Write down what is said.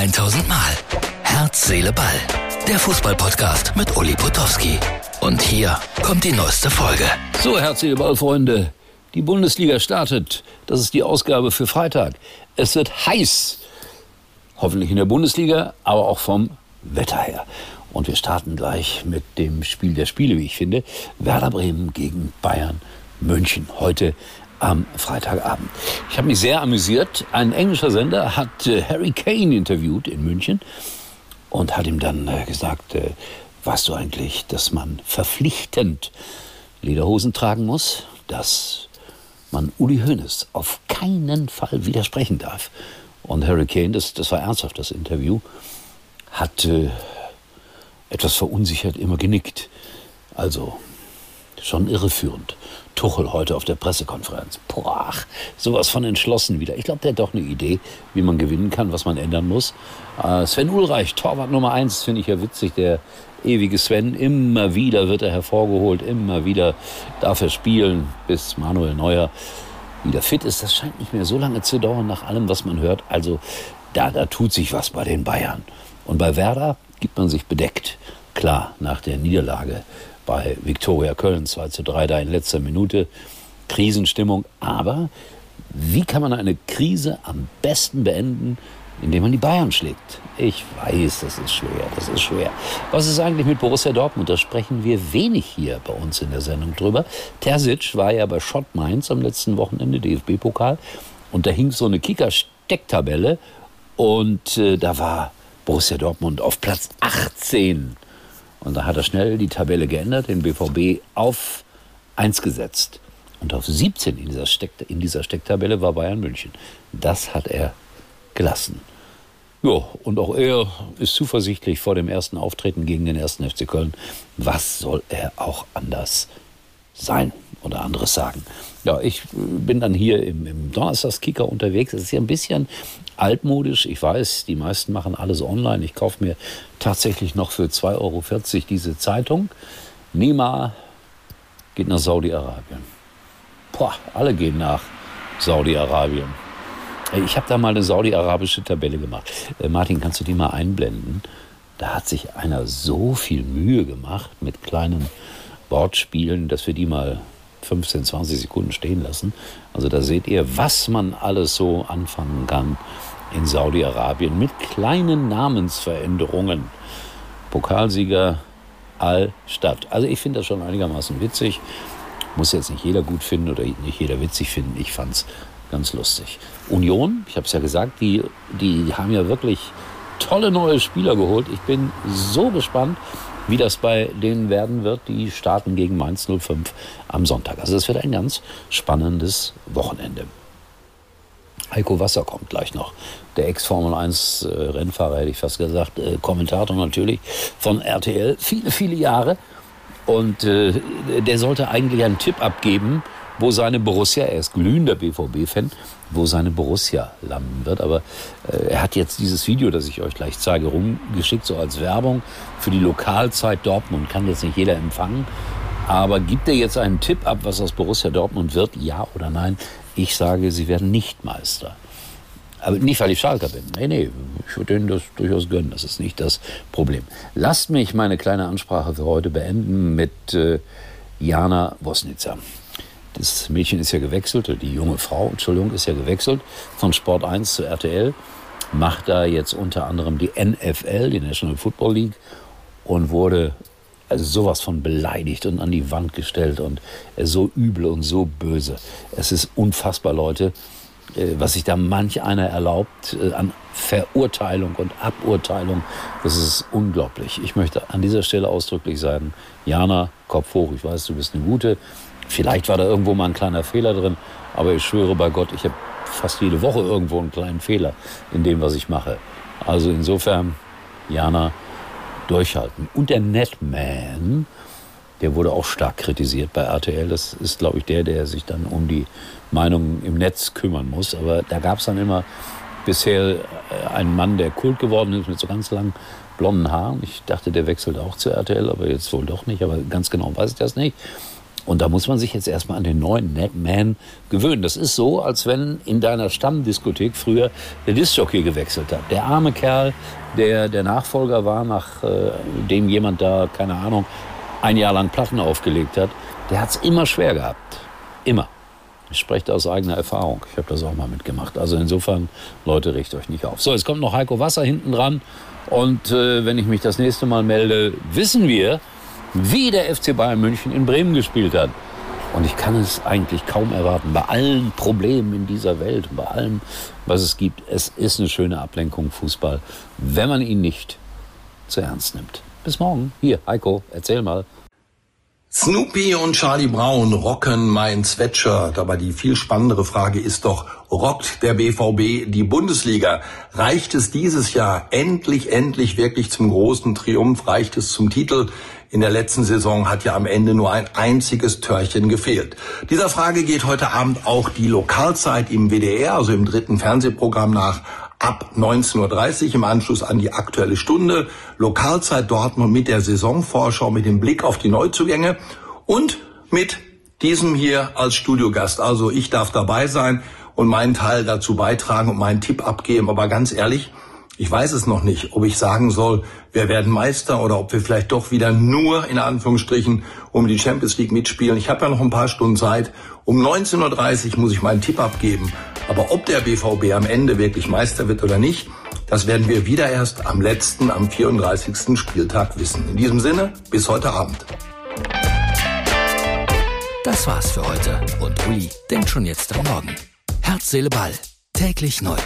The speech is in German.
1000 Mal. Herz, Seele, Ball. Der Fußballpodcast mit Uli Potowski. Und hier kommt die neueste Folge. So, Herz, Seele, Ball, Freunde. Die Bundesliga startet. Das ist die Ausgabe für Freitag. Es wird heiß. Hoffentlich in der Bundesliga, aber auch vom Wetter her. Und wir starten gleich mit dem Spiel der Spiele, wie ich finde. Werder Bremen gegen Bayern München. Heute am Freitagabend. Ich habe mich sehr amüsiert. Ein englischer Sender hat äh, Harry Kane interviewt in München und hat ihm dann äh, gesagt, äh, weißt du eigentlich, dass man verpflichtend Lederhosen tragen muss, dass man Uli Hoeneß auf keinen Fall widersprechen darf. Und Harry Kane, das, das war ernsthaft, das Interview, hat etwas verunsichert immer genickt. Also schon irreführend. Tuchel heute auf der Pressekonferenz. Boah, sowas von entschlossen wieder. Ich glaube, der hat doch eine Idee, wie man gewinnen kann, was man ändern muss. Äh, Sven Ulreich, Torwart Nummer eins, finde ich ja witzig, der ewige Sven. Immer wieder wird er hervorgeholt, immer wieder darf er spielen, bis Manuel Neuer wieder fit ist. Das scheint nicht mehr so lange zu dauern, nach allem, was man hört. Also da, da tut sich was bei den Bayern. Und bei Werder gibt man sich bedeckt. Klar, nach der Niederlage bei Viktoria Köln 2 zu 3 da in letzter Minute. Krisenstimmung. Aber wie kann man eine Krise am besten beenden, indem man die Bayern schlägt? Ich weiß, das ist schwer, das ist schwer. Was ist eigentlich mit Borussia Dortmund? Da sprechen wir wenig hier bei uns in der Sendung drüber. Terzic war ja bei Schott Mainz am letzten Wochenende, DFB-Pokal, und da hing so eine Kicker-Stecktabelle und äh, da war Borussia Dortmund auf Platz 18 und da hat er schnell die Tabelle geändert, den BVB auf 1 gesetzt. Und auf 17 in dieser, Steck, in dieser Stecktabelle war Bayern München. Das hat er gelassen. Ja, und auch er ist zuversichtlich vor dem ersten Auftreten gegen den ersten FC Köln. Was soll er auch anders sein oder anderes sagen? Ja, ich bin dann hier im, im Donnerstagskicker unterwegs. Es ist ja ein bisschen altmodisch. Ich weiß, die meisten machen alles online. Ich kaufe mir tatsächlich noch für 2,40 Euro diese Zeitung. Nima geht nach Saudi-Arabien. Boah, alle gehen nach Saudi-Arabien. Ich habe da mal eine saudi-arabische Tabelle gemacht. Äh, Martin, kannst du die mal einblenden? Da hat sich einer so viel Mühe gemacht mit kleinen Wortspielen, dass wir die mal 15, 20 Sekunden stehen lassen. Also da seht ihr, was man alles so anfangen kann in Saudi-Arabien mit kleinen Namensveränderungen. Pokalsieger Al-Stadt. Also ich finde das schon einigermaßen witzig. Muss jetzt nicht jeder gut finden oder nicht jeder witzig finden. Ich fand es ganz lustig. Union, ich habe es ja gesagt, die, die haben ja wirklich tolle neue Spieler geholt. Ich bin so gespannt, wie das bei denen werden wird. Die starten gegen Mainz 05 am Sonntag. Also es wird ein ganz spannendes Wochenende. Heiko Wasser kommt gleich noch. Der Ex-Formel 1 äh, hätte ich fast gesagt, äh, Kommentator natürlich von RTL, viele, viele Jahre. Und äh, der sollte eigentlich einen Tipp abgeben, wo seine Borussia, er ist glühender BVB-Fan, wo seine Borussia landen wird. Aber äh, er hat jetzt dieses Video, das ich euch gleich zeige, rumgeschickt, so als Werbung für die Lokalzeit Dortmund. Kann jetzt nicht jeder empfangen. Aber gibt er jetzt einen Tipp ab, was aus Borussia Dortmund wird? Ja oder nein? Ich sage, sie werden nicht Meister. Aber nicht, weil ich Schalker bin. Nee, nee, ich würde denen das durchaus gönnen. Das ist nicht das Problem. Lasst mich meine kleine Ansprache für heute beenden mit äh, Jana Wosnica. Das Mädchen ist ja gewechselt, die junge Frau, Entschuldigung, ist ja gewechselt von Sport 1 zu RTL, macht da jetzt unter anderem die NFL, die National Football League, und wurde also sowas von beleidigt und an die Wand gestellt und so übel und so böse. Es ist unfassbar, Leute, äh, was sich da manch einer erlaubt äh, an Verurteilung und Aburteilung. Das ist unglaublich. Ich möchte an dieser Stelle ausdrücklich sagen, Jana, Kopf hoch, ich weiß, du bist eine gute. Vielleicht war da irgendwo mal ein kleiner Fehler drin, aber ich schwöre bei Gott, ich habe fast jede Woche irgendwo einen kleinen Fehler in dem, was ich mache. Also insofern, Jana, durchhalten. Und der Netman, der wurde auch stark kritisiert bei RTL. Das ist, glaube ich, der, der sich dann um die Meinungen im Netz kümmern muss. Aber da gab es dann immer bisher äh, einen Mann, der Kult geworden ist mit so ganz langen blonden Haaren. Ich dachte, der wechselt auch zu RTL, aber jetzt wohl doch nicht. Aber ganz genau weiß ich das nicht. Und da muss man sich jetzt erstmal an den neuen Man gewöhnen. Das ist so, als wenn in deiner Stammdiskothek früher der Discjockey gewechselt hat. Der arme Kerl, der der Nachfolger war, nachdem äh, jemand da, keine Ahnung, ein Jahr lang Platten aufgelegt hat, der hat es immer schwer gehabt. Immer. Ich spreche aus eigener Erfahrung. Ich habe das auch mal mitgemacht. Also insofern, Leute, richtet euch nicht auf. So, jetzt kommt noch Heiko Wasser hinten dran. Und äh, wenn ich mich das nächste Mal melde, wissen wir, wie der FC Bayern München in Bremen gespielt hat. Und ich kann es eigentlich kaum erwarten. Bei allen Problemen in dieser Welt, bei allem, was es gibt, es ist eine schöne Ablenkung Fußball, wenn man ihn nicht zu ernst nimmt. Bis morgen. Hier, Heiko, erzähl mal. Snoopy und Charlie Brown rocken mein Sweatshirt. Aber die viel spannendere Frage ist doch, rockt der BVB die Bundesliga? Reicht es dieses Jahr endlich, endlich wirklich zum großen Triumph? Reicht es zum Titel? In der letzten Saison hat ja am Ende nur ein einziges Törchen gefehlt. Dieser Frage geht heute Abend auch die Lokalzeit im WDR, also im dritten Fernsehprogramm nach ab 19.30 Uhr im Anschluss an die aktuelle Stunde. Lokalzeit Dortmund mit der Saisonvorschau, mit dem Blick auf die Neuzugänge und mit diesem hier als Studiogast. Also ich darf dabei sein und meinen Teil dazu beitragen und meinen Tipp abgeben. Aber ganz ehrlich, ich weiß es noch nicht, ob ich sagen soll, wir werden Meister oder ob wir vielleicht doch wieder nur in Anführungsstrichen um die Champions League mitspielen. Ich habe ja noch ein paar Stunden Zeit. Um 19.30 Uhr muss ich meinen Tipp abgeben. Aber ob der BVB am Ende wirklich Meister wird oder nicht, das werden wir wieder erst am letzten, am 34. Spieltag wissen. In diesem Sinne, bis heute Abend. Das war's für heute. Und Uli denkt schon jetzt am Morgen. Herz, Seele, Ball. Täglich neu.